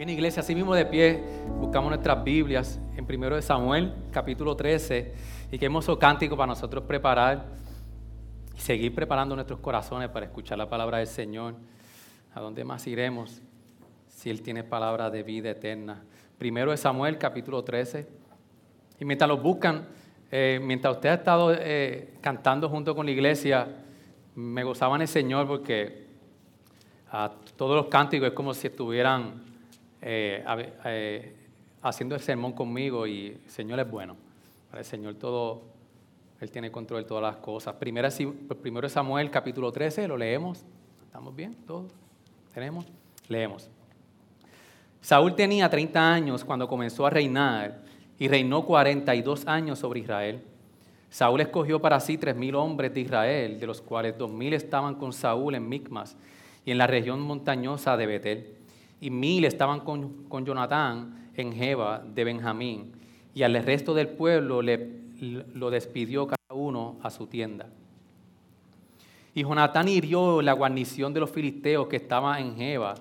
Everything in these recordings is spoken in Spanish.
Bien, iglesia, así mismo de pie, buscamos nuestras Biblias en 1 de Samuel, capítulo 13, y qué hermoso cántico para nosotros preparar y seguir preparando nuestros corazones para escuchar la palabra del Señor. ¿A dónde más iremos si Él tiene palabra de vida eterna? Primero de Samuel, capítulo 13. Y mientras los buscan, eh, mientras usted ha estado eh, cantando junto con la iglesia, me gozaba en el Señor porque a todos los cánticos es como si estuvieran eh, eh, haciendo el sermón conmigo y el Señor es bueno. El Señor todo, Él tiene control de todas las cosas. Primero, primero Samuel capítulo 13, lo leemos. ¿Estamos bien? ¿Todos? ¿Tenemos? Leemos. Saúl tenía 30 años cuando comenzó a reinar y reinó 42 años sobre Israel. Saúl escogió para sí tres hombres de Israel, de los cuales dos mil estaban con Saúl en Micmas y en la región montañosa de Betel y mil estaban con, con Jonatán en Jeba de Benjamín, y al resto del pueblo le, lo despidió cada uno a su tienda. Y Jonatán hirió la guarnición de los filisteos que estaba en Jeba,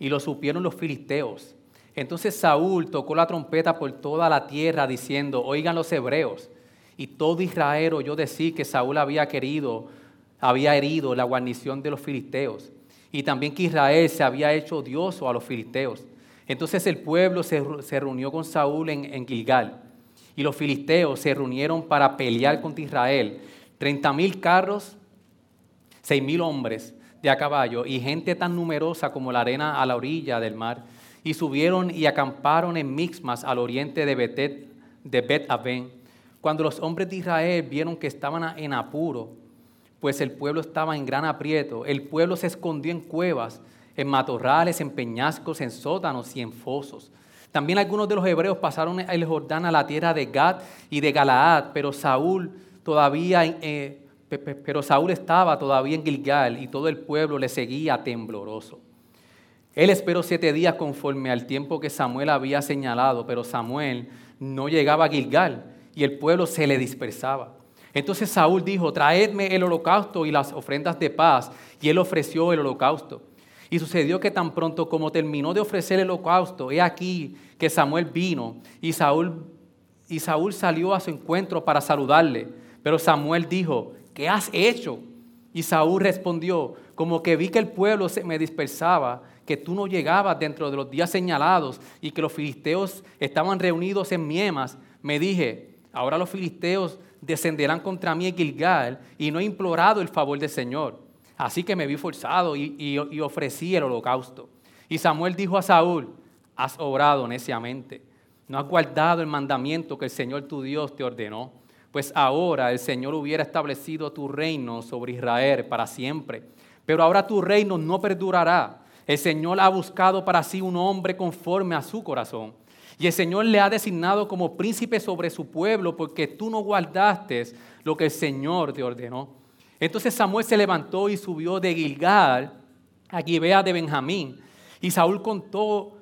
y lo supieron los filisteos. Entonces Saúl tocó la trompeta por toda la tierra, diciendo, oigan los hebreos. Y todo Israel oyó decir que Saúl había querido, había herido la guarnición de los filisteos y también que Israel se había hecho odioso a los filisteos. Entonces el pueblo se, reunió con Saúl en, Gilgal y los filisteos se reunieron para pelear contra Israel. Treinta mil carros, seis mil hombres de a caballo y gente tan numerosa como la arena a la orilla del mar. Y subieron y acamparon en Mixmas al oriente de, Betet, de Bet Aven. Cuando los hombres de Israel vieron que estaban en apuro, pues el pueblo estaba en gran aprieto. El pueblo se escondió en cuevas, en matorrales, en peñascos, en sótanos y en fosos. También algunos de los hebreos pasaron el Jordán a la tierra de Gad y de Galaad, pero Saúl todavía, eh, pero Saúl estaba todavía en Gilgal y todo el pueblo le seguía tembloroso. Él esperó siete días conforme al tiempo que Samuel había señalado, pero Samuel no llegaba a Gilgal y el pueblo se le dispersaba. Entonces Saúl dijo, traedme el holocausto y las ofrendas de paz. Y él ofreció el holocausto. Y sucedió que tan pronto como terminó de ofrecer el holocausto, he aquí que Samuel vino y Saúl, y Saúl salió a su encuentro para saludarle. Pero Samuel dijo, ¿qué has hecho? Y Saúl respondió, como que vi que el pueblo se me dispersaba, que tú no llegabas dentro de los días señalados y que los filisteos estaban reunidos en Miemas, me dije, ahora los filisteos descenderán contra mí en Gilgal y no he implorado el favor del Señor. Así que me vi forzado y, ofrecí el holocausto. Y Samuel dijo a Saúl, has obrado neciamente, no has guardado el mandamiento que el Señor tu Dios te ordenó, pues ahora el Señor hubiera establecido tu reino sobre Israel para siempre. Pero ahora tu reino no perdurará. El Señor ha buscado para sí un hombre conforme a su corazón y el Señor le ha designado como príncipe sobre su pueblo porque tú no guardaste lo que el Señor te ordenó. Entonces Samuel se levantó y subió de Gilgal a Gibea de Benjamín. Y Saúl contó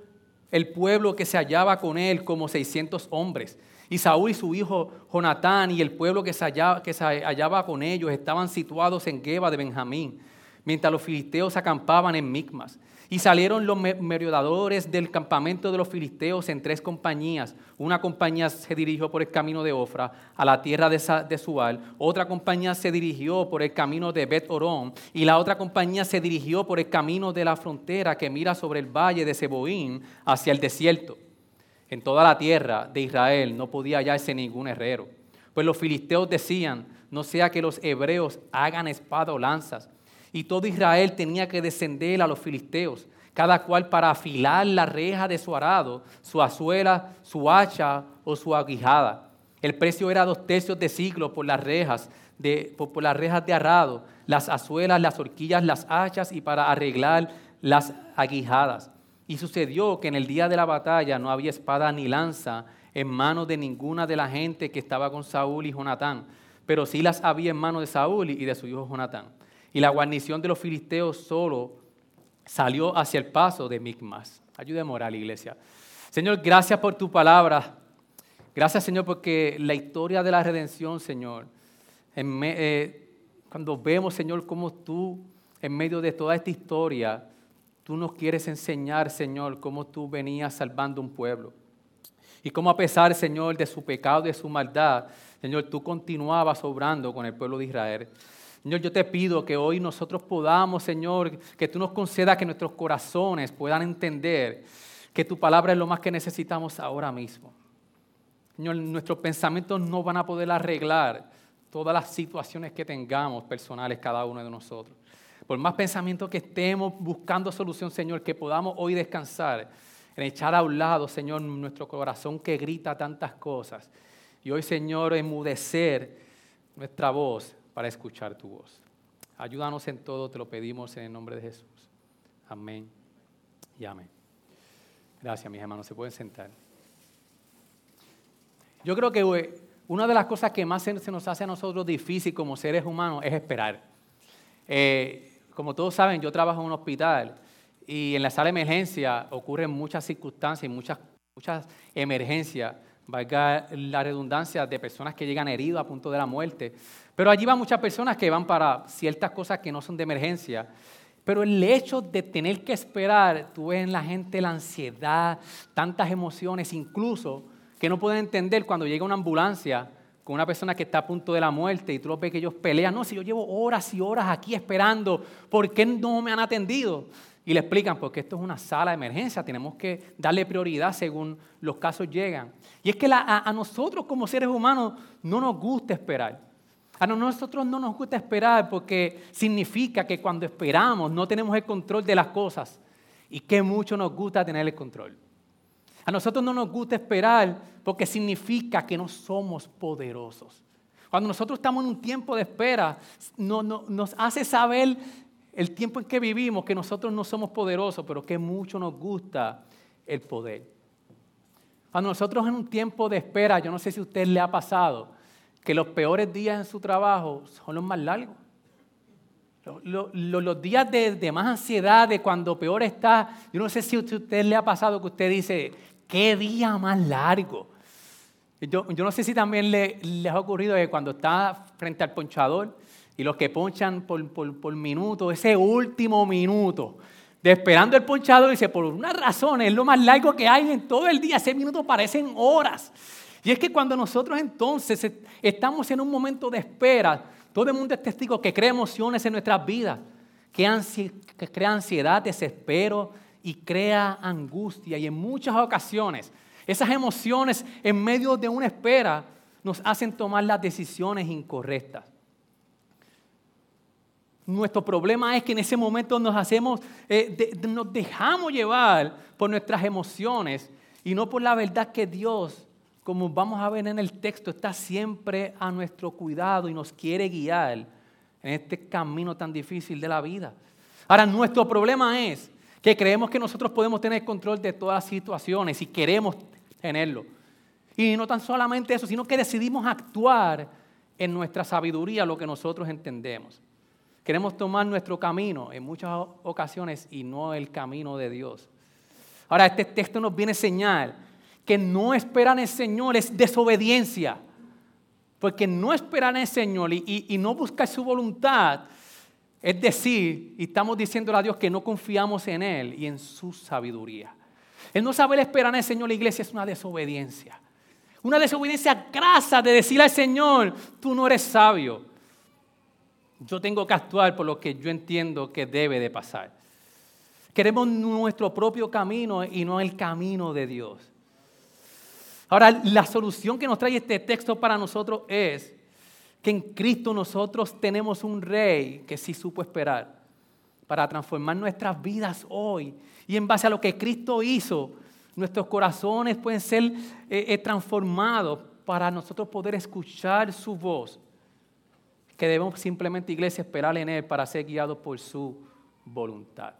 el pueblo que se hallaba con él como 600 hombres. Y Saúl y su hijo Jonatán y el pueblo que se hallaba, con ellos estaban situados en Geba de Benjamín, mientras los filisteos acampaban en Micmas. Y salieron los merodeadores del campamento de los filisteos en tres compañías. Una compañía se dirigió por el camino de Ofra a la tierra de Sual. Otra compañía se dirigió por el camino de Bet Orón. Y la otra compañía se dirigió por el camino de la frontera que mira sobre el valle de Seboín hacia el desierto. En toda la tierra de Israel no podía hallarse ningún herrero. Pues los filisteos decían, no sea que los hebreos hagan espada o lanzas y todo Israel tenía que descender a los filisteos, cada cual para afilar la reja de su arado, su azuela, su hacha o su aguijada. El precio era dos tercios de siglo por las rejas de, por, las rejas de arado, las azuelas, las horquillas, las hachas y para arreglar las aguijadas. Y sucedió que en el día de la batalla no había espada ni lanza en manos de ninguna de la gente que estaba con Saúl y Jonatán, pero sí las había en manos de Saúl y de su hijo Jonatán. Y la guarnición de los filisteos solo salió hacia el paso de Micmas. Ayúdeme a la iglesia. Señor, gracias por tu palabra. Gracias, Señor, porque la historia de la redención, Señor, eh, cuando vemos, Señor, cómo tú, en medio de toda esta historia, tú nos quieres enseñar, Señor, cómo tú venías salvando un pueblo. Y cómo a pesar, Señor, de su pecado, de su maldad, Señor, tú continuabas obrando con el pueblo de Israel. Señor, yo te pido que hoy nosotros podamos, Señor, que tú nos concedas que nuestros corazones puedan entender que tu palabra es lo más que necesitamos ahora mismo. Señor, nuestros pensamientos no van a poder arreglar todas las situaciones que tengamos personales cada uno de nosotros. Por más pensamientos que estemos buscando solución, Señor, que podamos hoy descansar en echar a un lado, Señor, nuestro corazón que grita tantas cosas. Y hoy, Señor, emudecer nuestra voz para escuchar tu voz. Ayúdanos en todo, te lo pedimos en el nombre de Jesús. Amén y amén. Gracias, mis hermanos. Se pueden sentar. Yo creo que una de las cosas que más se nos hace a nosotros difícil como seres humanos es esperar. Eh, como todos saben, yo trabajo en un hospital y en la sala de emergencia ocurren muchas circunstancias y muchas, muchas emergencias, valga la redundancia, de personas que llegan heridas a punto de la muerte. Pero allí van muchas personas que van para ciertas cosas que no son de emergencia. Pero el hecho de tener que esperar, tú ves en la gente la ansiedad, tantas emociones, incluso que no pueden entender cuando llega una ambulancia con una persona que está a punto de la muerte y tú ves que ellos pelean. No, si yo llevo horas y horas aquí esperando, ¿por qué no me han atendido? Y le explican, porque esto es una sala de emergencia, tenemos que darle prioridad según los casos llegan. Y es que a, nosotros como seres humanos no nos gusta esperar. A nosotros no nos gusta esperar porque significa que cuando esperamos no tenemos el control de las cosas y que mucho nos gusta tener el control. A nosotros no nos gusta esperar porque significa que no somos poderosos. Cuando nosotros estamos en un tiempo de espera, nos hace saber el tiempo en que vivimos, que nosotros no somos poderosos, pero que mucho nos gusta el poder. A nosotros en un tiempo de espera, yo no sé si a usted le ha pasado, que los peores días en su trabajo son los más largos. Los, días de, más ansiedad, de cuando peor está, yo no sé si a usted le ha pasado que usted dice, qué día más largo. Yo, yo no sé si también le, les ha ocurrido que cuando está frente al ponchador, y los que ponchan por, por, minuto, ese último minuto, de esperando el ponchador, dice, por una razón, es lo más largo que hay en todo el día, ese minuto parecen horas. Y es que cuando nosotros entonces estamos en un momento de espera, todo el mundo es testigo que crea emociones en nuestras vidas, que, crea ansiedad, desespero y crea angustia. Y en muchas ocasiones, esas emociones en medio de una espera nos hacen tomar las decisiones incorrectas. Nuestro problema es que en ese momento nos hacemos, eh, nos dejamos llevar por nuestras emociones y no por la verdad que Dios, como vamos a ver en el texto, está siempre a nuestro cuidado y nos quiere guiar en este camino tan difícil de la vida. Ahora, nuestro problema es que creemos que nosotros podemos tener control de todas las situaciones y queremos tenerlo. Y no tan solamente eso, sino que decidimos actuar en nuestra sabiduría, lo que nosotros entendemos. Queremos tomar nuestro camino en muchas ocasiones y no el camino de Dios. Ahora, este texto nos viene a enseñar que no esperan el Señor es desobediencia. Porque no esperar el Señor y, no buscar su voluntad, es decir, y estamos diciéndole a Dios que no confiamos en Él y en su sabiduría. El no saber esperar en el Señor, la iglesia, es una desobediencia. Una desobediencia grasa de decirle al Señor, tú no eres sabio. Yo tengo que actuar por lo que yo entiendo que debe de pasar. Queremos nuestro propio camino y no el camino de Dios. Ahora, la solución que nos trae este texto para nosotros es que en Cristo nosotros tenemos un rey que sí supo esperar para transformar nuestras vidas hoy. Y en base a lo que Cristo hizo, nuestros corazones pueden ser eh, eh, transformados para nosotros poder escuchar su voz que debemos simplemente, iglesia, esperar en Él para ser guiados por su voluntad.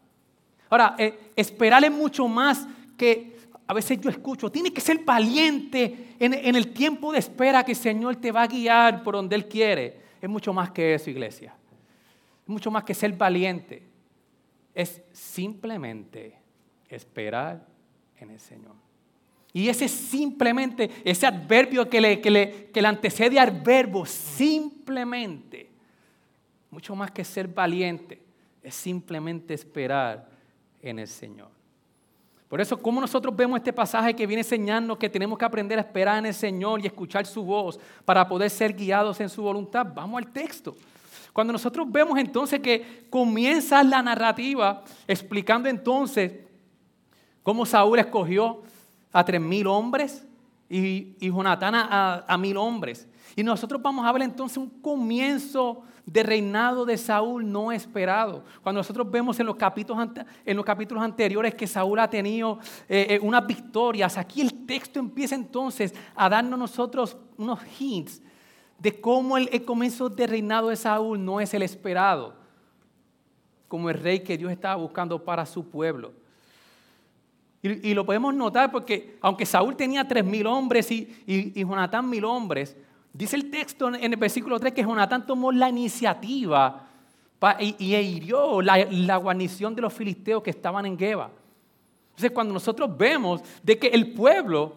Ahora, eh, esperar es mucho más que a veces yo escucho, tiene que ser valiente en, en, el tiempo de espera que el Señor te va a guiar por donde Él quiere. Es mucho más que eso, iglesia. Es mucho más que ser valiente. Es simplemente esperar en el Señor. Y ese simplemente, ese adverbio que le, que le, que le antecede al verbo, simplemente, mucho más que ser valiente, es simplemente esperar en el Señor. Por eso, como nosotros vemos este pasaje que viene enseñando que tenemos que aprender a esperar en el Señor y escuchar su voz para poder ser guiados en su voluntad, vamos al texto. Cuando nosotros vemos entonces que comienza la narrativa explicando entonces cómo Saúl escogió a tres mil hombres y, y Jonatán a, mil hombres. Y nosotros vamos a ver entonces un comienzo de reinado de Saúl no esperado. Cuando nosotros vemos en los capítulos, en los capítulos anteriores que Saúl ha tenido eh, eh, unas victorias, aquí el texto empieza entonces a darnos nosotros unos hints de cómo el, comienzo de reinado de Saúl no es el esperado, como el rey que Dios estaba buscando para su pueblo. Y, lo podemos notar porque aunque Saúl tenía tres mil hombres y, y, Jonatán mil hombres, Dice el texto en el versículo 3 que Jonatán tomó la iniciativa y, hirió la, guarnición de los filisteos que estaban en Geba. Entonces, cuando nosotros vemos de que el pueblo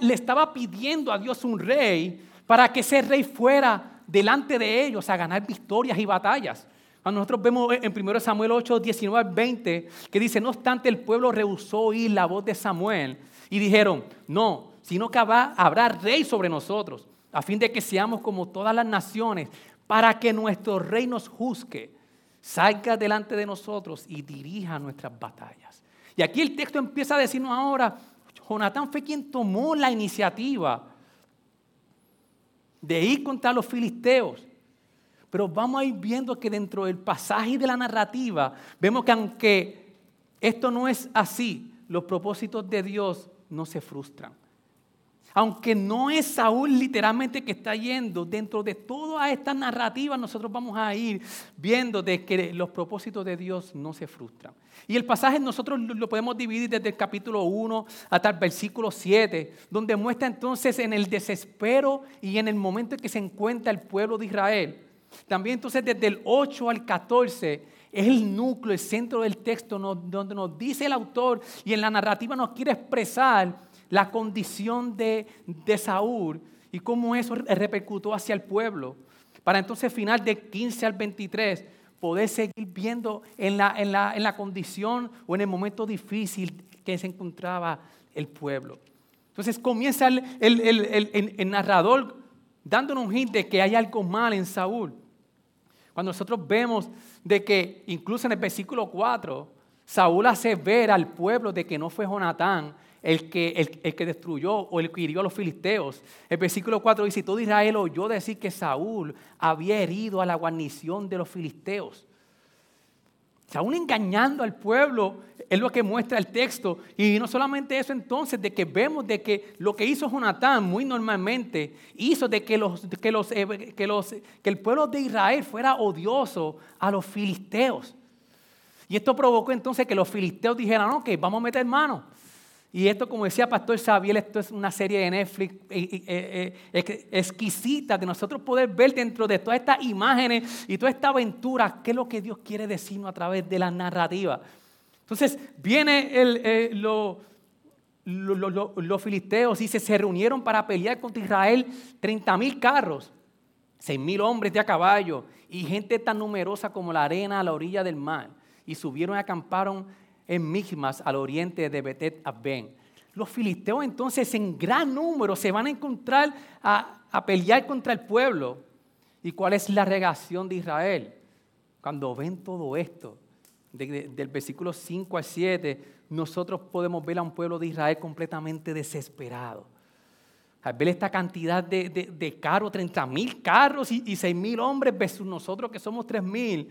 le estaba pidiendo a Dios un rey para que ese rey fuera delante de ellos a ganar victorias y batallas. Cuando nosotros vemos en 1 Samuel 8, 19 al 20, que dice, no obstante el pueblo rehusó oír la voz de Samuel y dijeron, no, sino que habrá rey sobre nosotros a fin de que seamos como todas las naciones, para que nuestro rey nos juzgue, salga delante de nosotros y dirija nuestras batallas. Y aquí el texto empieza a decirnos ahora, Jonatán fue quien tomó la iniciativa de ir contra los filisteos. Pero vamos a ir viendo que dentro del pasaje de la narrativa, vemos que aunque esto no es así, los propósitos de Dios no se frustran. Aunque no es Saúl literalmente que está yendo, dentro de toda esta narrativa nosotros vamos a ir viendo de que los propósitos de Dios no se frustran. Y el pasaje nosotros lo podemos dividir desde el capítulo 1 hasta el versículo 7, donde muestra entonces en el desespero y en el momento en que se encuentra el pueblo de Israel. También entonces desde el 8 al 14 es el núcleo, el centro del texto donde nos dice el autor y en la narrativa nos quiere expresar la condición de, Saúl y cómo eso repercutó hacia el pueblo. Para entonces, final de 15 al 23, poder seguir viendo en la, en la, condición o en el momento difícil que se encontraba el pueblo. Entonces comienza el, el, narrador dándonos un hint de que hay algo mal en Saúl. Cuando nosotros vemos de que incluso en el versículo 4, Saúl hace ver al pueblo de que no fue Jonatán el que, el, que destruyó o el que hirió a los filisteos. El versículo 4 dice, todo Israel oyó decir que Saúl había herido a la guarnición de los filisteos. Saúl engañando al pueblo es lo que muestra el texto. Y no solamente eso entonces, de que vemos de que lo que hizo Jonatán muy normalmente hizo de que, los, que, los, eh, que, los, que el pueblo de Israel fuera odioso a los filisteos. Y esto provocó entonces que los filisteos dijeran, ok, vamos a meter mano. Y esto, como decía Pastor Xavier, esto es una serie de Netflix eh, eh, exquisita de nosotros poder ver dentro de todas estas imágenes y toda esta aventura qué es lo que Dios quiere decirnos a través de la narrativa. Entonces, viene los filisteos y se, reunieron para pelear contra Israel 30 mil carros, 6 mil hombres de a caballo y gente tan numerosa como la arena a la orilla del mar. Y subieron y acamparon en Migmas, al oriente de Betet Abben. Los filisteos entonces en gran número se van a encontrar a, pelear contra el pueblo. ¿Y cuál es la reacción de Israel? Cuando ven todo esto, del versículo 5 al 7, nosotros podemos ver a un pueblo de Israel completamente desesperado. Al ver esta cantidad de, carros, 30 mil carros y, y 6 mil hombres versus nosotros que somos 3 mil,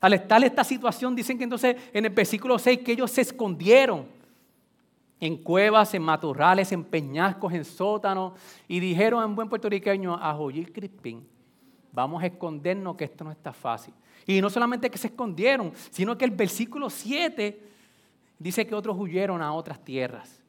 al estar esta situación, dicen que entonces en el versículo 6 que ellos se escondieron en cuevas, en matorrales, en peñascos, en sótanos, y dijeron en buen puertorriqueño a Joyil Crispín, vamos a escondernos que esto no está fácil. Y no solamente que se escondieron, sino que el versículo 7 dice que otros huyeron a otras tierras,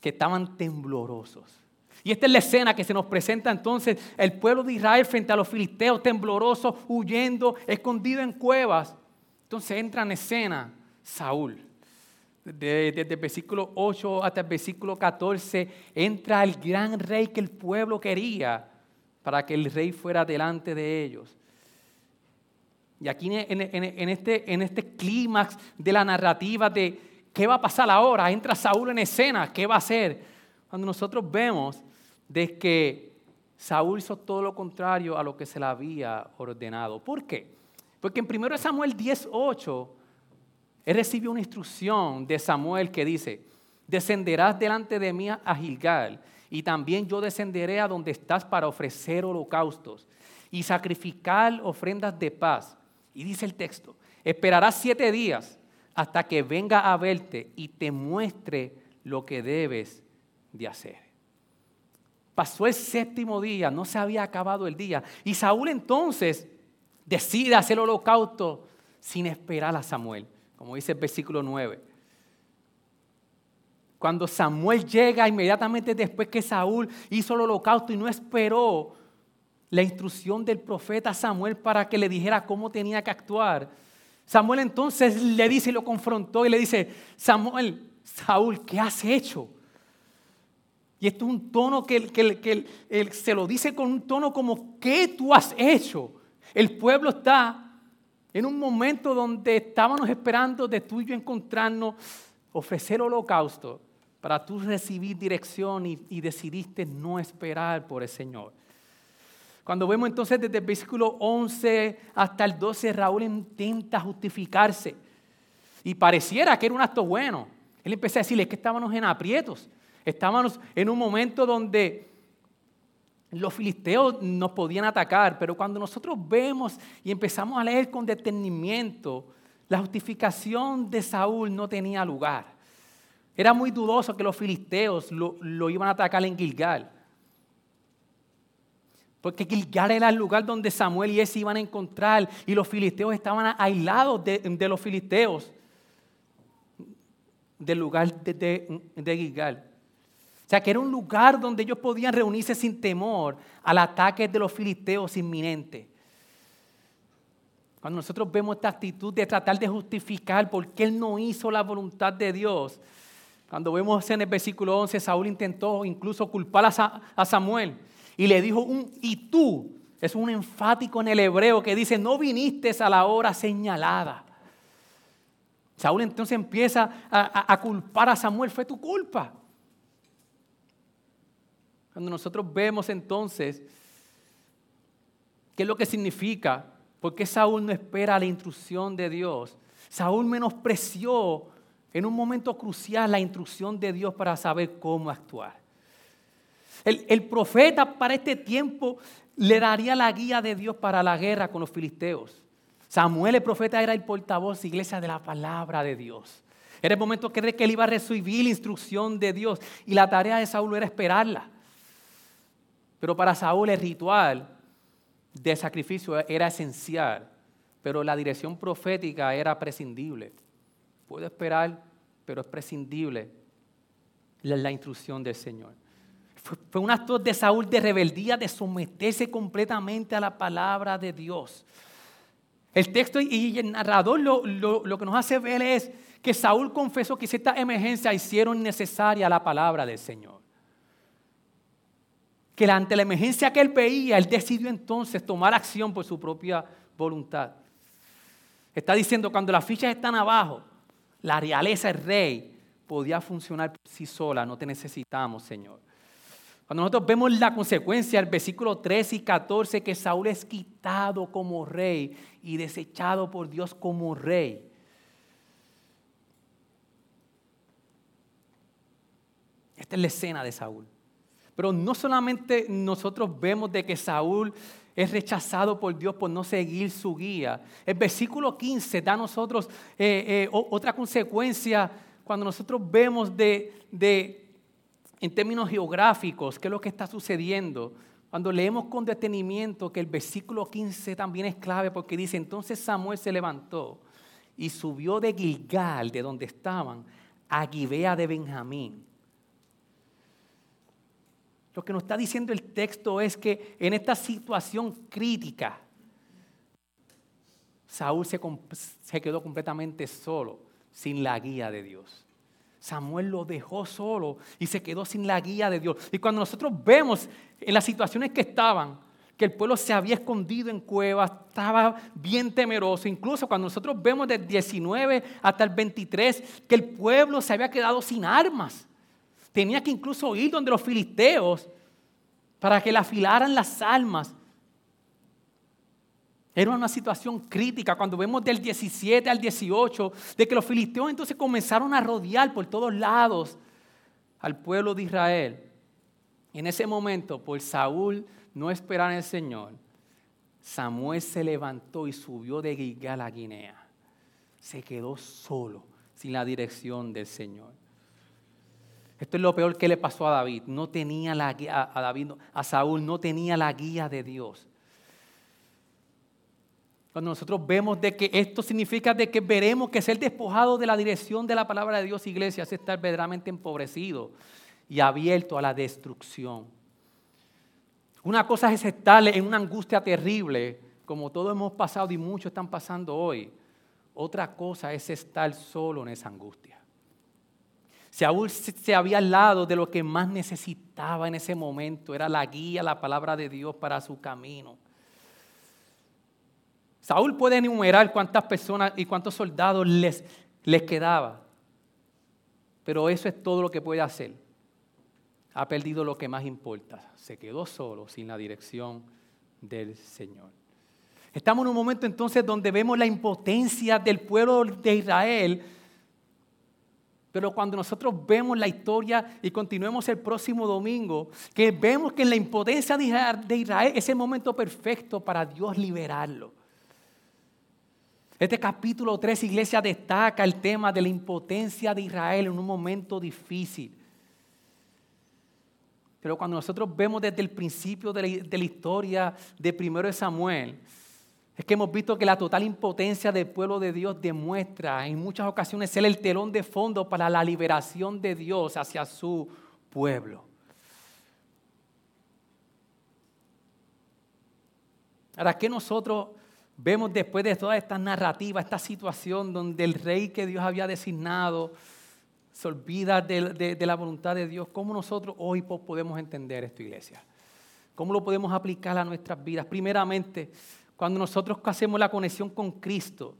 que estaban temblorosos. Y esta es la escena que se nos presenta entonces el pueblo de Israel frente a los filisteos, temblorosos, huyendo, escondido en cuevas. Entonces entra en escena Saúl. Desde, el versículo 8 hasta el versículo 14 entra el gran rey que el pueblo quería para que el rey fuera delante de ellos. Y aquí en, este, en este clímax de la narrativa de qué va a pasar ahora, entra Saúl en escena, ¿qué va a hacer? Cuando nosotros vemos de que Saúl hizo todo lo contrario a lo que se le había ordenado. ¿Por qué? Porque en 1 Samuel 18, él recibió una instrucción de Samuel que dice, descenderás delante de mí a Gilgal, y también yo descenderé a donde estás para ofrecer holocaustos y sacrificar ofrendas de paz. Y dice el texto, esperarás siete días hasta que venga a verte y te muestre lo que debes de hacer. Pasó el séptimo día, no se había acabado el día. Y Saúl entonces decide hacer el holocausto sin esperar a Samuel, como dice el versículo 9. Cuando Samuel llega inmediatamente después que Saúl hizo el holocausto y no esperó la instrucción del profeta Samuel para que le dijera cómo tenía que actuar, Samuel entonces le dice y lo confrontó y le dice, Samuel, Saúl, ¿qué has hecho? Y esto es un tono que, se lo dice con un tono como, ¿qué tú has hecho? El pueblo está en un momento donde estábamos esperando de tú y yo encontrarnos, ofrecer holocausto para tú recibir dirección y, y decidiste no esperar por el Señor. Cuando vemos entonces desde el versículo 11 hasta el 12, Raúl intenta justificarse. Y pareciera que era un acto bueno. Él empezó a decirle que estábamos en aprietos. Estábamos en un momento donde los filisteos nos podían atacar, pero cuando nosotros vemos y empezamos a leer con detenimiento, la justificación de Saúl no tenía lugar. Era muy dudoso que los filisteos lo, iban a atacar en Gilgal. Porque Gilgal era el lugar donde Samuel y él se iban a encontrar y los filisteos estaban aislados de, los filisteos del lugar de, Gilgal. O sea, que era un lugar donde ellos podían reunirse sin temor al ataque de los filisteos inminente. Cuando nosotros vemos esta actitud de tratar de justificar por qué él no hizo la voluntad de Dios, cuando vemos en el versículo 11, Saúl intentó incluso culpar a Samuel y le dijo un y tú. Es un enfático en el hebreo que dice, no viniste a la hora señalada. Saúl entonces empieza a, a culpar a Samuel, fue tu culpa. Cuando nosotros vemos entonces qué es lo que significa, por qué Saúl no espera la instrucción de Dios. Saúl menospreció en un momento crucial la instrucción de Dios para saber cómo actuar. El, profeta para este tiempo le daría la guía de Dios para la guerra con los filisteos. Samuel, el profeta, era el portavoz, iglesia, de la palabra de Dios. Era el momento que él iba a recibir la instrucción de Dios y la tarea de Saúl era esperarla. Pero para Saúl el ritual de sacrificio era esencial, pero la dirección profética era prescindible. Puedo esperar, pero es prescindible la, instrucción del Señor. Fue, un acto de Saúl de rebeldía, de someterse completamente a la palabra de Dios. El texto y el narrador lo, lo que nos hace ver es que Saúl confesó que esta emergencia hicieron necesaria la palabra del Señor que ante la emergencia que él veía, él decidió entonces tomar acción por su propia voluntad. Está diciendo, cuando las fichas están abajo, la realeza, el rey, podía funcionar por sí sola, no te necesitamos, Señor. Cuando nosotros vemos la consecuencia, el versículo 13 y 14, que Saúl es quitado como rey y desechado por Dios como rey. Esta es la escena de Saúl. Pero no solamente nosotros vemos de que Saúl es rechazado por Dios por no seguir su guía. El versículo 15 da a nosotros eh, eh, otra consecuencia cuando nosotros vemos de, en términos geográficos qué es lo que está sucediendo. Cuando leemos con detenimiento que el versículo 15 también es clave porque dice, entonces Samuel se levantó y subió de Gilgal, de donde estaban, a Gibea de Benjamín. Lo que nos está diciendo el texto es que en esta situación crítica, Saúl se, se quedó completamente solo, sin la guía de Dios. Samuel lo dejó solo y se quedó sin la guía de Dios. Y cuando nosotros vemos en las situaciones que estaban, que el pueblo se había escondido en cuevas, estaba bien temeroso. Incluso cuando nosotros vemos del 19 hasta el 23, que el pueblo se había quedado sin armas. Tenía que incluso ir donde los filisteos para que le afilaran las almas. Era una situación crítica cuando vemos del 17 al 18, de que los filisteos entonces comenzaron a rodear por todos lados al pueblo de Israel. En ese momento, por Saúl no esperar en el Señor, Samuel se levantó y subió de Gilgal a Guinea. Se quedó solo, sin la dirección del Señor. Esto es lo peor que le pasó a David. No tenía la guía, a David, a Saúl no tenía la guía de Dios. Cuando nosotros vemos de que esto significa de que veremos que ser despojado de la dirección de la palabra de Dios, iglesia, es estar verdaderamente empobrecido y abierto a la destrucción. Una cosa es estar en una angustia terrible, como todos hemos pasado y muchos están pasando hoy. Otra cosa es estar solo en esa angustia. Saúl se había al lado de lo que más necesitaba en ese momento, era la guía, la palabra de Dios para su camino. Saúl puede enumerar cuántas personas y cuántos soldados les, les quedaba, pero eso es todo lo que puede hacer ha perdido lo que más importa. Se quedó solo sin la dirección del Señor. Estamos en un momento entonces donde vemos la impotencia del pueblo de Israel. Pero cuando nosotros vemos la historia y continuemos el próximo domingo, que vemos que en la impotencia de Israel es el momento perfecto para Dios liberarlo. Este capítulo 3, iglesia, destaca el tema de la impotencia de Israel en un momento difícil. Pero cuando nosotros vemos desde el principio de la, historia de primero de Samuel, es que hemos visto que la total impotencia del pueblo de Dios demuestra en muchas ocasiones ser el telón de fondo para la liberación de Dios hacia su pueblo. Ahora, ¿qué nosotros vemos después de toda esta narrativa, esta situación donde el rey que Dios había designado se olvida de, la voluntad de Dios, ¿cómo nosotros hoy podemos entender esto, iglesia? ¿Cómo lo podemos aplicar a nuestras vidas? Primeramente, cuando nosotros hacemos la conexión con Cristo,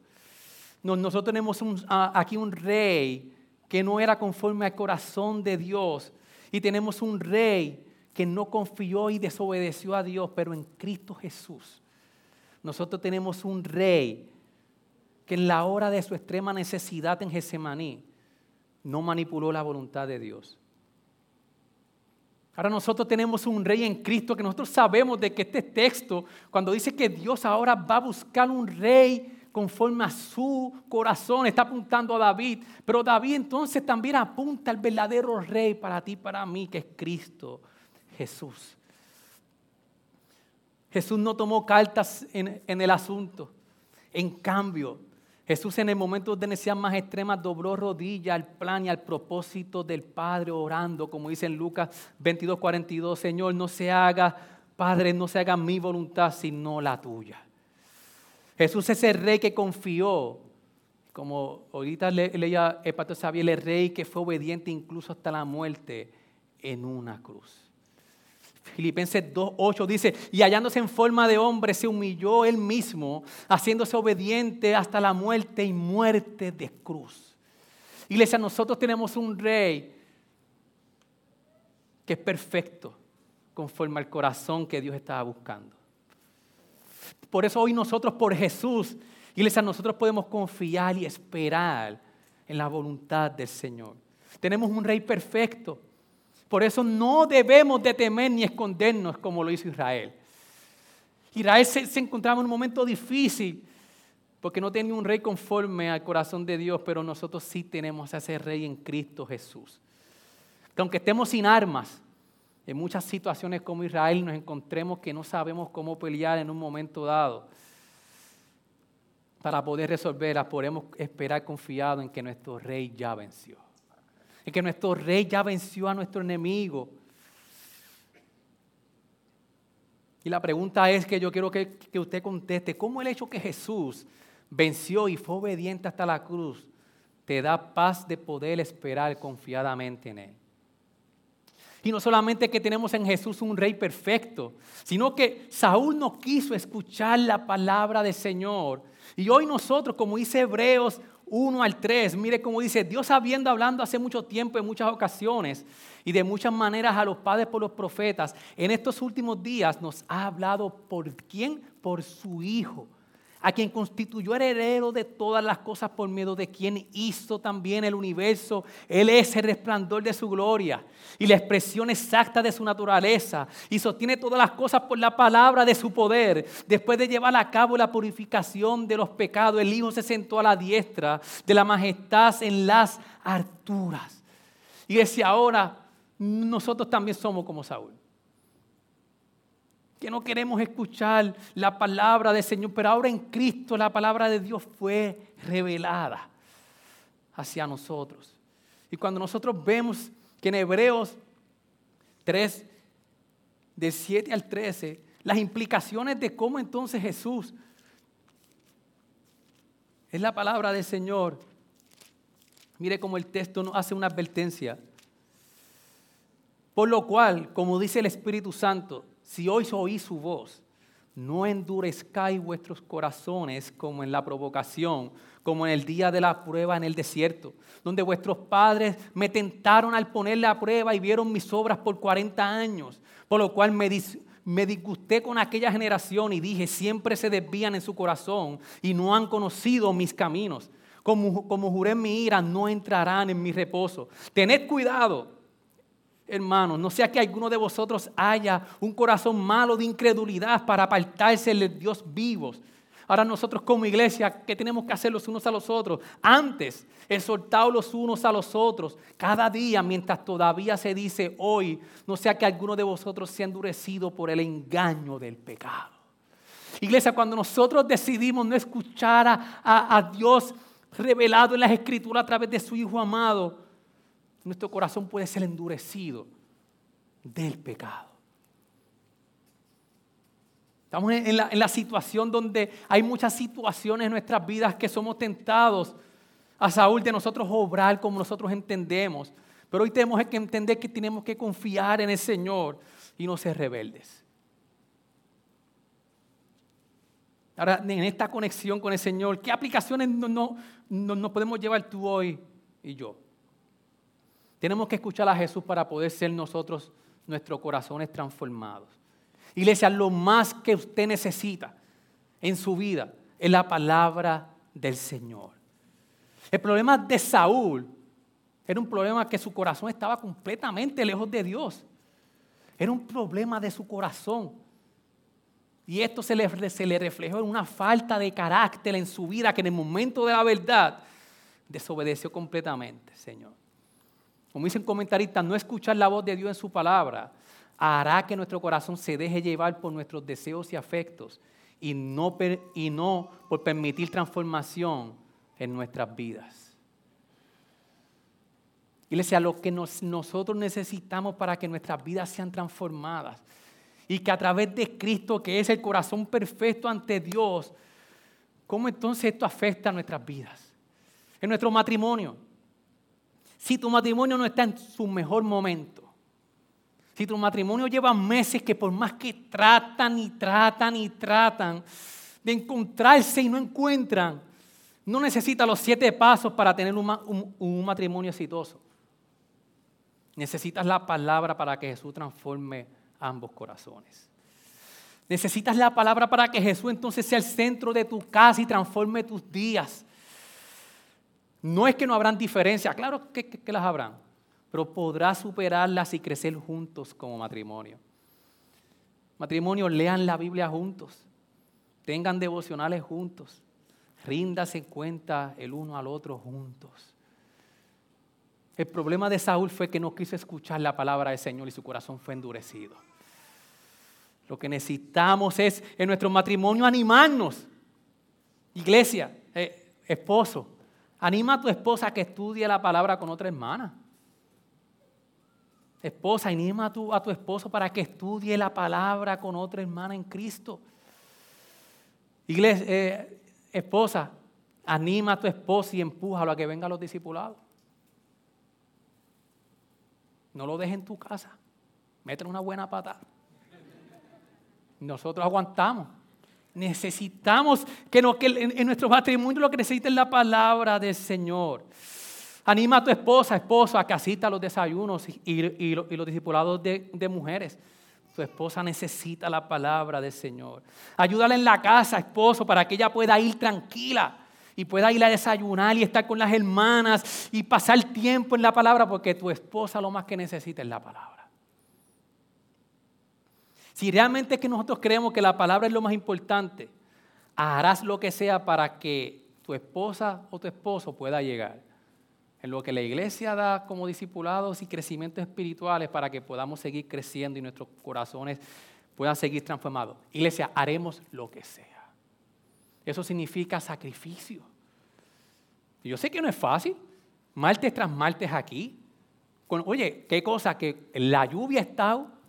nosotros tenemos aquí un rey que no era conforme al corazón de Dios y tenemos un rey que no confió y desobedeció a Dios, pero en Cristo Jesús. Nosotros tenemos un rey que en la hora de su extrema necesidad en Getsemaní no manipuló la voluntad de Dios. Ahora nosotros tenemos un rey en Cristo que nosotros sabemos de que este texto, cuando dice que Dios ahora va a buscar un rey conforme a su corazón, está apuntando a David, pero David entonces también apunta al verdadero rey para ti, para mí, que es Cristo Jesús. Jesús no tomó cartas en, en el asunto. En cambio, Jesús en el momento de necesidad más extrema dobló rodilla al plan y al propósito del Padre orando, como dice en Lucas 22, 42, Señor, no se haga, Padre, no se haga mi voluntad, sino la tuya. Jesús es el rey que confió, como ahorita leía el pastor Xavier, el rey que fue obediente incluso hasta la muerte en una cruz. Filipenses 2.8 dice, y hallándose en forma de hombre, se humilló él mismo, haciéndose obediente hasta la muerte y muerte de cruz. Iglesia, nosotros tenemos un rey que es perfecto, conforme al corazón que Dios estaba buscando. Por eso hoy nosotros, por Jesús, iglesia, nosotros podemos confiar y esperar en la voluntad del Señor. Tenemos un rey perfecto por eso no debemos de temer ni escondernos como lo hizo Israel. Israel se, encontraba en un momento difícil porque no tenía un rey conforme al corazón de Dios, pero nosotros sí tenemos a ese rey en Cristo Jesús. Que aunque estemos sin armas, en muchas situaciones como Israel nos encontremos que no sabemos cómo pelear en un momento dado. Para poder resolverlas, podemos esperar confiado en que nuestro rey ya venció. En que nuestro rey ya venció a nuestro enemigo. Y la pregunta es que yo quiero que, que usted conteste, ¿cómo el hecho que Jesús venció y fue obediente hasta la cruz te da paz de poder esperar confiadamente en Él? Y no solamente que tenemos en Jesús un rey perfecto, sino que Saúl no quiso escuchar la palabra del Señor. Y hoy nosotros, como dice Hebreos 1 al 3, mire cómo dice, Dios habiendo hablando hace mucho tiempo en muchas ocasiones y de muchas maneras a los padres por los profetas, en estos últimos días nos ha hablado por quién? Por su Hijo a quien constituyó heredero de todas las cosas por medio de quien hizo también el universo. Él es el resplandor de su gloria y la expresión exacta de su naturaleza y sostiene todas las cosas por la palabra de su poder. Después de llevar a cabo la purificación de los pecados, el Hijo se sentó a la diestra de la majestad en las alturas. Y decía, ahora nosotros también somos como Saúl que no queremos escuchar la palabra del Señor, pero ahora en Cristo la palabra de Dios fue revelada hacia nosotros. Y cuando nosotros vemos que en Hebreos 3, de 7 al 13, las implicaciones de cómo entonces Jesús es la palabra del Señor. Mire cómo el texto nos hace una advertencia. Por lo cual, como dice el Espíritu Santo, si hoy oís su voz, no endurezcáis vuestros corazones como en la provocación, como en el día de la prueba en el desierto, donde vuestros padres me tentaron al ponerle a prueba y vieron mis obras por 40 años, por lo cual me, disgusté con aquella generación y dije, siempre se desvían en su corazón y no han conocido mis caminos. Como, como juré en mi ira, no entrarán en mi reposo. Tened cuidado hermanos, no sea que alguno de vosotros haya un corazón malo de incredulidad para apartarse de Dios vivos. Ahora nosotros como iglesia, ¿qué tenemos que hacer los unos a los otros? Antes, exhortados los unos a los otros, cada día, mientras todavía se dice hoy, no sea que alguno de vosotros sea endurecido por el engaño del pecado. Iglesia, cuando nosotros decidimos no escuchar a Dios revelado en las escrituras a través de su Hijo amado, nuestro corazón puede ser endurecido del pecado. Estamos en la, situación donde hay muchas situaciones en nuestras vidas que somos tentados a Saúl de nosotros obrar como nosotros entendemos. Pero hoy tenemos que entender que tenemos que confiar en el Señor y no ser rebeldes. Ahora, en esta conexión con el Señor, ¿qué aplicaciones no, no podemos llevar tú hoy y yo? Tenemos que escuchar a Jesús para poder ser nosotros, nuestros corazones transformados. Iglesia, lo más que usted necesita en su vida es la palabra del Señor. El problema de Saúl era un problema que su corazón estaba completamente lejos de Dios. Era un problema de su corazón. Y esto se le, se le reflejó en una falta de carácter en su vida que en el momento de la verdad desobedeció completamente, Señor como dicen comentaristas, no escuchar la voz de Dios en su palabra hará que nuestro corazón se deje llevar por nuestros deseos y afectos y no, y no por permitir transformación en nuestras vidas. Iglesia, lo que nosotros necesitamos para que nuestras vidas sean transformadas y que a través de Cristo, que es el corazón perfecto ante Dios, ¿cómo entonces esto afecta a nuestras vidas? En nuestro matrimonio, si tu matrimonio no está en su mejor momento, si tu matrimonio lleva meses que por más que tratan y tratan y tratan de encontrarse y no encuentran, no necesita los siete pasos para tener un, un matrimonio exitoso. Necesitas la palabra para que Jesús transforme ambos corazones. Necesitas la palabra para que Jesús entonces sea el centro de tu casa y transforme tus días. No es que no habrán diferencias, claro que, las habrán, pero podrás superarlas y crecer juntos como matrimonio. Matrimonio, lean la Biblia juntos, tengan devocionales juntos, ríndanse cuenta el uno al otro juntos. El problema de Saúl fue que no quiso escuchar la palabra del Señor y su corazón fue endurecido. Lo que necesitamos es en nuestro matrimonio animarnos. Iglesia, eh, esposo, anima a tu esposa a que estudie la palabra con otra hermana. Esposa, anima a tu, a tu esposo para que estudie la palabra con otra hermana en Cristo. Iglesia, eh, esposa, anima a tu esposo y empújalo a que venga a los discipulados. No lo dejes en tu casa. Métele una buena patada. Nosotros aguantamos. Necesitamos que, en, nuestro matrimonio lo que necesita es la palabra del Señor. Anima a tu esposa, esposo, a que asista los desayunos y, los discipulados de, de, mujeres. Tu esposa necesita la palabra del Señor. Ayúdala en la casa, esposo, para que ella pueda ir tranquila y pueda ir a desayunar y estar con las hermanas y pasar tiempo en la palabra, porque tu esposa lo más que necesita es la palabra. Si realmente es que nosotros creemos que la palabra es lo más importante, harás lo que sea para que tu esposa o tu esposo pueda llegar. En lo que la iglesia da como discipulados y crecimientos espirituales para que podamos seguir creciendo y nuestros corazones puedan seguir transformados. Iglesia, haremos lo que sea. Eso significa sacrificio. yo sé que no es fácil. Martes tras martes aquí. oye, qué cosa que la lluvia está.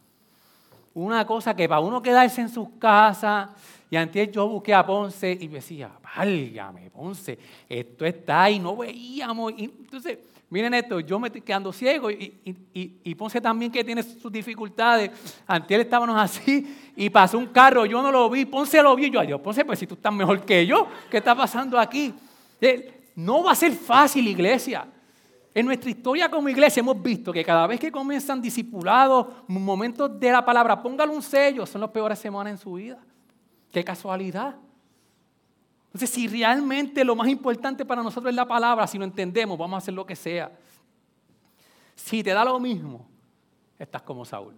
Una cosa que para uno quedarse en sus casas. Y antes yo busqué a Ponce y decía, válgame, Ponce, esto está ahí, no veíamos. entonces, Miren esto, yo me estoy quedando ciego y, Ponce también que tiene sus dificultades. Antes estábamos así y pasó un carro, yo no lo vi, Ponce lo vio. Yo, adiós, Ponce, pues si tú estás mejor que yo, ¿qué está pasando aquí? No va a ser fácil, iglesia. En nuestra historia como iglesia hemos visto que cada vez que comienzan discipulados, momentos de la palabra, póngale un sello, son las peores semanas en su vida. Qué casualidad. Entonces, si realmente lo más importante para nosotros es la palabra, si lo entendemos, vamos a hacer lo que sea. Si te da lo mismo, estás como Saúl,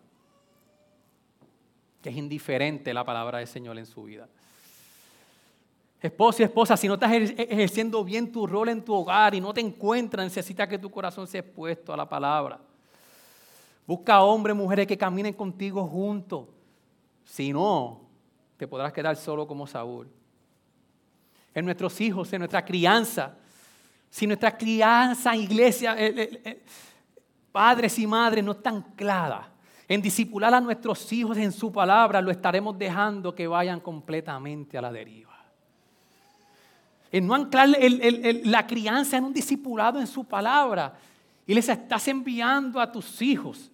que es indiferente la palabra del Señor en su vida. Esposo y esposa, si no estás ejerciendo bien tu rol en tu hogar y no te encuentras, necesita que tu corazón sea expuesto a la palabra. Busca hombres, mujeres que caminen contigo juntos. Si no, te podrás quedar solo como Saúl en nuestros hijos, en nuestra crianza. Si nuestra crianza, iglesia, eh, eh, eh, padres y madres no están ancladas en disipular a nuestros hijos en su palabra, lo estaremos dejando que vayan completamente a la deriva. En no anclar la crianza en un discipulado en su palabra. Y les estás enviando a tus hijos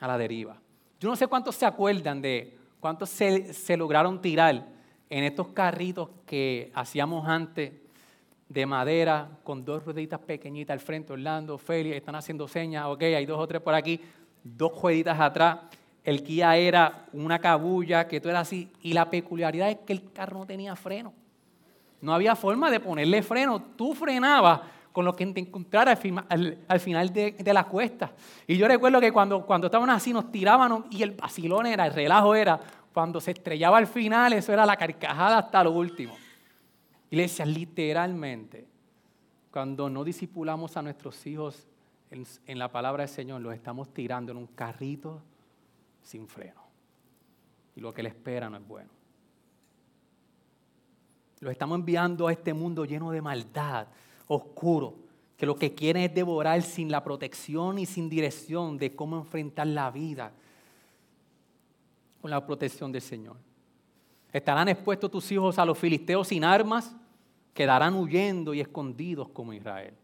a la deriva. Yo no sé cuántos se acuerdan de cuántos se, se lograron tirar en estos carritos que hacíamos antes de madera con dos rueditas pequeñitas al frente, Orlando, Félix, están haciendo señas, ok, hay dos o tres por aquí, dos rueditas atrás. El Kia era una cabulla que tú eras así, y la peculiaridad es que el carro no tenía freno. No había forma de ponerle freno, tú frenabas con lo que te encontrara al, final de, de, la cuesta. Y yo recuerdo que cuando, cuando estaban así nos tirábamos y el vacilón era, el relajo era, cuando se estrellaba al final, eso era la carcajada hasta lo último. Iglesia, literalmente, cuando no disipulamos a nuestros hijos en, en, la palabra del Señor, los estamos tirando en un carrito sin freno. Y lo que le espera no es bueno. Los estamos enviando a este mundo lleno de maldad, oscuro, que lo que quieren es devorar sin la protección y sin dirección de cómo enfrentar la vida con la protección del Señor. Estarán expuestos tus hijos a los filisteos sin armas, quedarán huyendo y escondidos como Israel.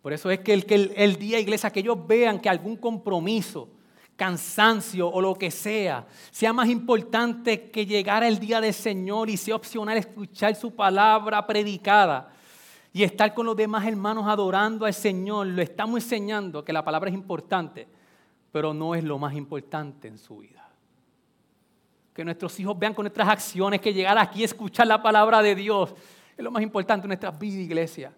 Por eso es que el, que el, día, iglesia, que ellos vean que algún compromiso, cansancio o lo que sea, sea más importante que llegar el día del Señor y sea opcional escuchar su palabra predicada y estar con los demás hermanos adorando al Señor, lo estamos enseñando que la palabra es importante pero no es lo más importante en su vida. Que nuestros hijos vean con nuestras acciones que llegar aquí a escuchar la palabra de Dios es lo más importante en nuestra vida, iglesia.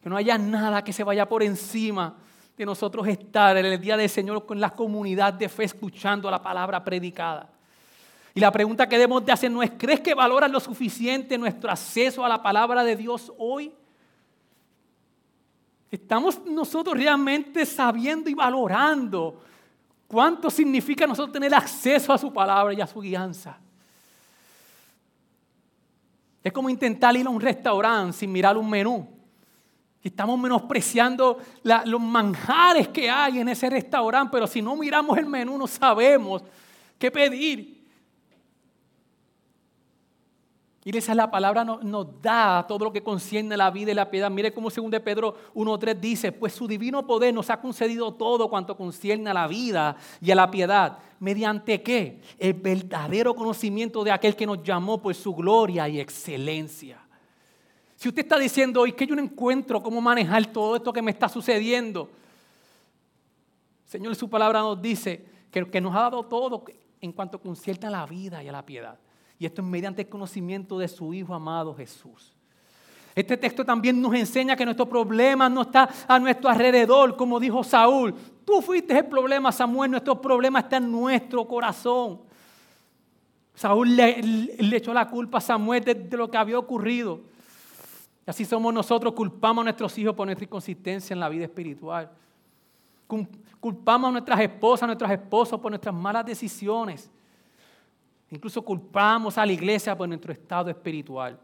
Que no haya nada que se vaya por encima de nosotros estar en el día del Señor con la comunidad de fe escuchando la palabra predicada. Y la pregunta que debemos de hacer no es, ¿crees que valoran lo suficiente nuestro acceso a la palabra de Dios hoy? Estamos nosotros realmente sabiendo y valorando cuánto significa nosotros tener acceso a su palabra y a su guianza. Es como intentar ir a un restaurante sin mirar un menú. Estamos menospreciando los manjares que hay en ese restaurante, pero si no miramos el menú no sabemos qué pedir. Y esa la palabra nos, da todo lo que concierne la vida y la piedad. Mire cómo según de Pedro 1.3 dice, pues su divino poder nos ha concedido todo cuanto concierne a la vida y a la piedad. ¿Mediante qué? El verdadero conocimiento de aquel que nos llamó por su gloria y excelencia. Si usted está diciendo hoy que yo no encuentro cómo manejar todo esto que me está sucediendo, Señor, su palabra nos dice que, nos ha dado todo en cuanto concierne a la vida y a la piedad. Y esto es mediante el conocimiento de su Hijo amado Jesús. Este texto también nos enseña que nuestro problema no está a nuestro alrededor, como dijo Saúl. Tú fuiste el problema, Samuel, nuestro problema está en nuestro corazón. Saúl le, echó la culpa a Samuel de, lo que había ocurrido. Así somos nosotros, culpamos a nuestros hijos por nuestra inconsistencia en la vida espiritual. Culpamos a nuestras esposas, a nuestros esposos por nuestras malas decisiones. Incluso culpamos a la iglesia por nuestro estado espiritual.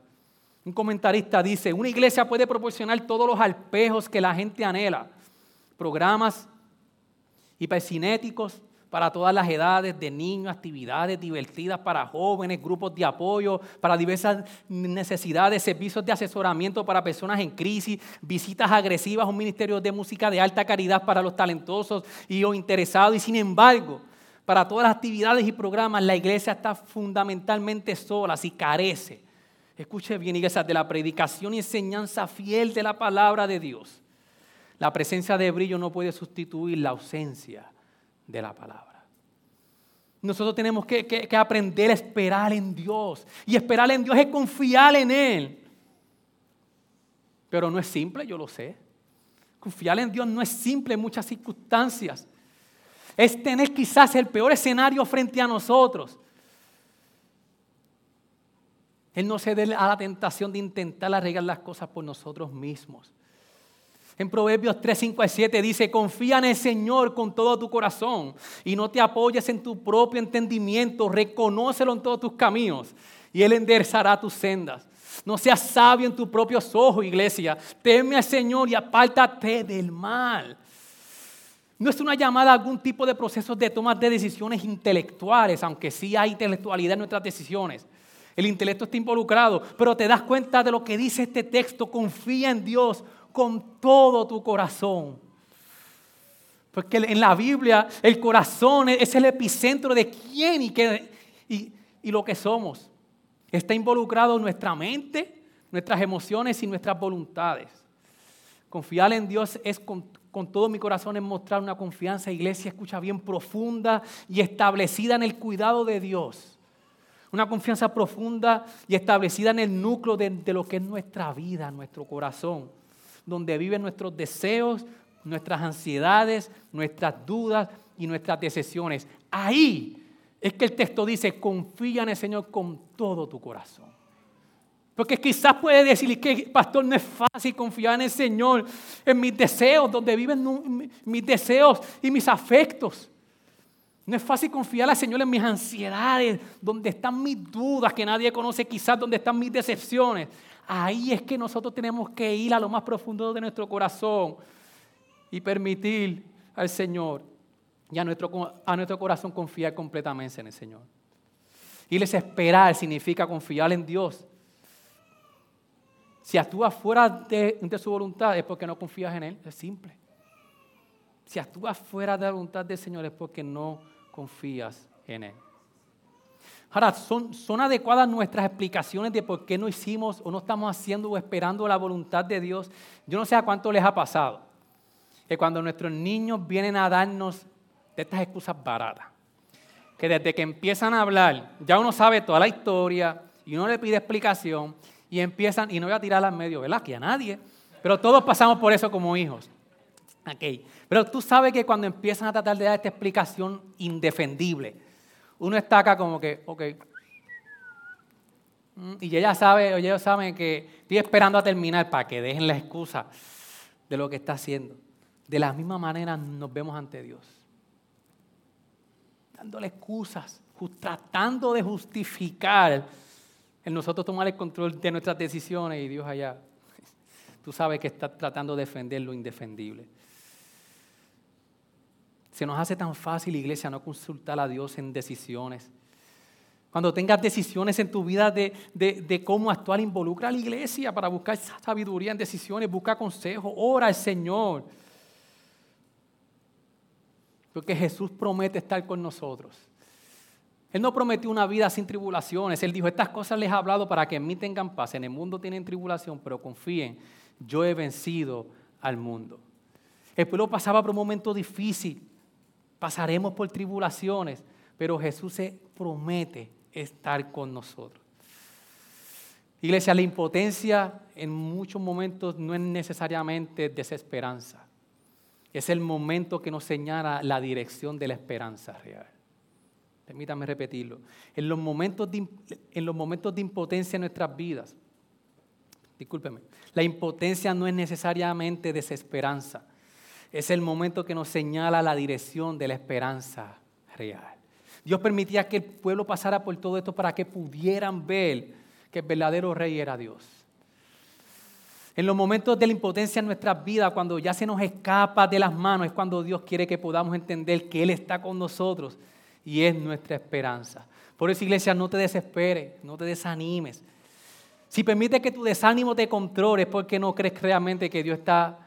Un comentarista dice, una iglesia puede proporcionar todos los alpejos que la gente anhela, programas hipercinéticos para todas las edades, de niños, actividades divertidas para jóvenes, grupos de apoyo, para diversas necesidades, servicios de asesoramiento para personas en crisis, visitas agresivas, un ministerio de música de alta calidad para los talentosos y o interesados. Y sin embargo, para todas las actividades y programas, la iglesia está fundamentalmente sola, si carece. Escuche bien, iglesia, de la predicación y enseñanza fiel de la palabra de Dios. La presencia de brillo no puede sustituir la ausencia de la palabra. Nosotros tenemos que, que aprender a esperar en Dios. Y esperar en Dios es confiar en Él. Pero no es simple, yo lo sé. Confiar en Dios no es simple en muchas circunstancias es tener quizás el peor escenario frente a nosotros. Él no cede a la tentación de intentar arreglar las cosas por nosotros mismos. En Proverbios 3, 5 y 7 dice, confía en el Señor con todo tu corazón y no te apoyes en tu propio entendimiento, reconócelo en todos tus caminos y Él enderezará tus sendas. No seas sabio en tus propios ojos, iglesia. Teme al Señor y apártate del mal. No es una llamada a algún tipo de procesos de toma de decisiones intelectuales, aunque sí hay intelectualidad en nuestras decisiones. El intelecto está involucrado, pero te das cuenta de lo que dice este texto. Confía en Dios con todo tu corazón. Porque en la Biblia el corazón es el epicentro de quién y, qué, y, lo que somos. Está involucrado nuestra mente, nuestras emociones y nuestras voluntades. Confiar en Dios es con, todo mi corazón en mostrar una confianza, iglesia, escucha bien, profunda y establecida en el cuidado de Dios. Una confianza profunda y establecida en el núcleo de, de lo que es nuestra vida, nuestro corazón, donde viven nuestros deseos, nuestras ansiedades, nuestras dudas y nuestras decisiones. Ahí es que el texto dice, confía en el Señor con todo tu corazón. Porque quizás puede decir que, pastor, no es fácil confiar en el Señor, en mis deseos, donde viven mis deseos y mis afectos. No es fácil confiar al Señor en mis ansiedades, donde están mis dudas que nadie conoce, quizás donde están mis decepciones. Ahí es que nosotros tenemos que ir a lo más profundo de nuestro corazón y permitir al Señor y a nuestro, a nuestro corazón confiar completamente en el Señor. Y les esperar significa confiar en Dios si actúas fuera de, su voluntad es porque no confías en Él, es simple. Si actúas fuera de la voluntad del Señor es porque no confías en Él. Ahora, ¿son, ¿son adecuadas nuestras explicaciones de por qué no hicimos o no estamos haciendo o esperando la voluntad de Dios? Yo no sé a cuánto les ha pasado. Que cuando nuestros niños vienen a darnos de estas excusas baratas, que desde que empiezan a hablar, ya uno sabe toda la historia y uno le pide explicación y empiezan, y no voy a tirar al medio, ¿verdad? Que a nadie, pero todos pasamos por eso como hijos. Okay. Pero tú sabes que cuando empiezan a tratar de dar esta explicación indefendible, uno está acá como que, ok. Mm, y ella sabe, o ellos saben que estoy esperando a terminar para que dejen la excusa. de lo que está haciendo. De la misma manera nos vemos ante Dios. Dándole excusas, tratando de justificar en nosotros tomar el control de nuestras decisiones y Dios allá. Tú sabes que está tratando de defender lo indefendible. Se nos hace tan fácil, iglesia, no consultar a Dios en decisiones. Cuando tengas decisiones en tu vida de, de, cómo actuar, involucra a la iglesia para buscar sabiduría en decisiones, busca consejo, ora al Señor. Porque Jesús promete estar con nosotros. Él no prometió una vida sin tribulaciones. Él dijo, estas cosas les he hablado para que en mí tengan paz. En el mundo tienen tribulación, pero confíen, yo he vencido al mundo. El pueblo pasaba por un momento difícil. Pasaremos por tribulaciones, pero Jesús se promete estar con nosotros. Iglesia, la impotencia en muchos momentos no es necesariamente desesperanza. Es el momento que nos señala la dirección de la esperanza real. Permítame repetirlo. En los momentos de, en los momentos de impotencia en nuestras vidas, discúlpeme, la impotencia no es necesariamente desesperanza. Es el momento que nos señala la dirección de la esperanza real. Dios permitía que el pueblo pasara por todo esto para que pudieran ver que el verdadero rey era Dios. En los momentos de la impotencia en nuestras vidas, cuando ya se nos escapa de las manos, es cuando Dios quiere que podamos entender que Él está con nosotros y es nuestra esperanza. Por eso, iglesia, no te desesperes, no te desanimes. Si permite que tu desánimo te controle, es porque no crees realmente que Dios está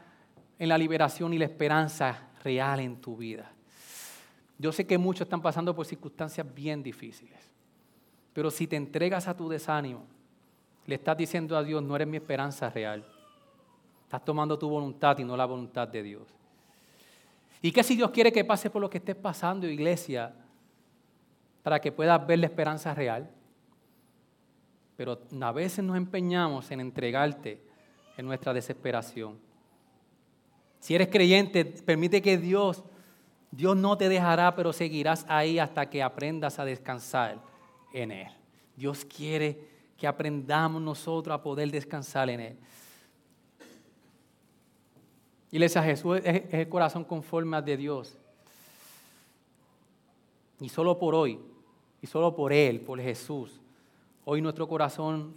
en la liberación y la esperanza real en tu vida. Yo sé que muchos están pasando por circunstancias bien difíciles, pero si te entregas a tu desánimo, le estás diciendo a Dios, no eres mi esperanza real. Estás tomando tu voluntad y no la voluntad de Dios. ¿Y qué si Dios quiere que pase por lo que estés pasando, iglesia, para que puedas ver la esperanza real? Pero a veces nos empeñamos en entregarte en nuestra desesperación. Si eres creyente, permite que Dios Dios no te dejará, pero seguirás ahí hasta que aprendas a descansar en Él. Dios quiere que aprendamos nosotros a poder descansar en Él. Iglesia, Jesús es el corazón conforme al de Dios. Y solo por hoy, y solo por Él, por Jesús, hoy nuestro corazón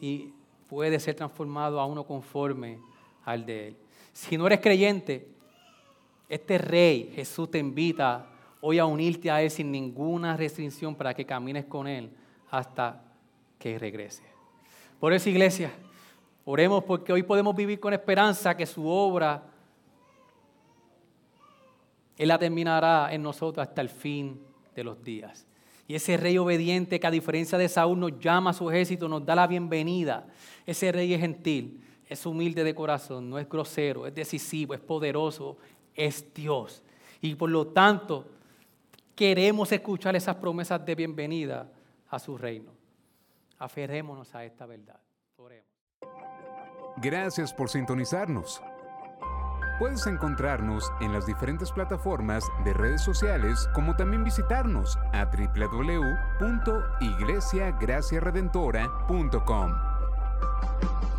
puede ser transformado a uno conforme al de Él. Si no eres creyente, este rey, Jesús, te invita hoy a unirte a Él sin ninguna restricción para que camines con Él hasta que regrese. Por eso, iglesia, oremos porque hoy podemos vivir con esperanza que su obra, Él la terminará en nosotros hasta el fin de los días. Y ese rey obediente que a diferencia de Saúl nos llama a su ejército, nos da la bienvenida. Ese rey es gentil, es humilde de corazón, no es grosero, es decisivo, es poderoso, es Dios. Y por lo tanto, queremos escuchar esas promesas de bienvenida a su reino. Aferrémonos a esta verdad. Oremos. Gracias por sintonizarnos. Puedes encontrarnos en las diferentes plataformas de redes sociales, como también visitarnos a www.iglesiagraciaredentora.com.